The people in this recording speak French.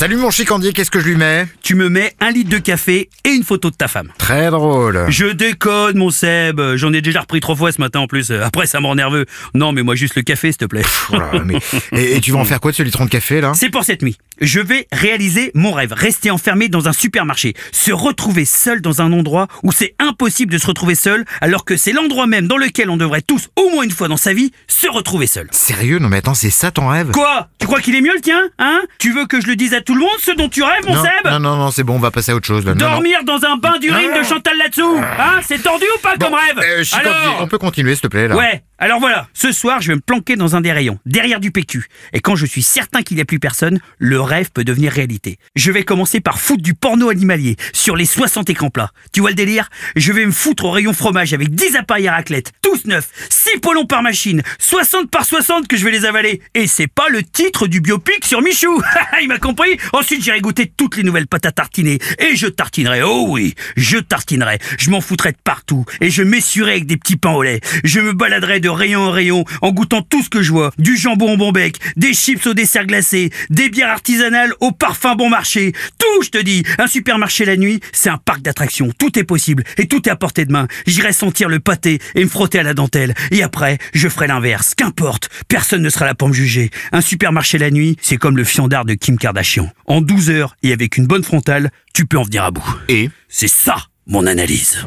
Salut mon chicandier, qu'est-ce que je lui mets tu me mets un litre de café et une photo de ta femme. Très drôle. Je déconne, mon Seb. J'en ai déjà repris trois fois ce matin en plus. Après, ça me rend nerveux. Non, mais moi, juste le café, s'il te plaît. Voilà, mais- et, et tu vas en faire quoi de ce litron de café là? C'est pour cette nuit. Je vais réaliser mon rêve. Rester enfermé dans un supermarché. Se retrouver seul dans un endroit où c'est impossible de se retrouver seul, alors que c'est l'endroit même dans lequel on devrait tous, au moins une fois dans sa vie, se retrouver seul. Sérieux? Non mais attends, c'est ça ton rêve? Quoi? Tu crois qu'il est mieux le tien Hein? Tu veux que je le dise à tout le monde, ce dont tu rêves, mon non, Seb non, non, non, c'est bon, on va passer à autre chose là. Non, non. Dormir dans un bain d'urine de Chantal là-dessous Hein C'est tordu ou pas comme rêve Euh, Alors on peut continuer s'il te plaît là Ouais, alors voilà, ce soir je vais me planquer dans un des rayons, derrière du PQ. Et quand je suis certain qu'il n'y a plus personne, le rêve peut devenir réalité. Je vais commencer par foutre du porno animalier sur les 60 écrans plats. Tu vois le délire? Je vais me foutre au rayon fromage avec 10 appareils à raclette, tous neufs, 6 polons par machine, 60 par 60 que je vais les avaler. Et c'est pas le titre du biopic sur Michou Il m'a compris? Ensuite j'irai goûter toutes les nouvelles pâtes à tartiner. Et je tartinerai, oh oui, je tartinerai. Je m'en foutrai de partout. Et je m'essuierai avec des petits pains au lait. Je me baladerai de rayon en rayon en goûtant tout ce que je vois. Du jambon au bon bec, des chips au dessert glacé, des bières artisanales au parfum bon marché. Tout, je te dis. Un supermarché la nuit, c'est un parc d'attractions. Tout est possible et tout est à portée de main. J'irai sentir le pâté et me frotter à la dentelle. Et après, je ferai l'inverse. Qu'importe. Personne ne sera là pour me juger. Un supermarché la nuit, c'est comme le fiandard de Kim Kardashian. En 12 heures et avec une bonne frontale, tu peux en venir à bout. Et C'est ça, mon analyse.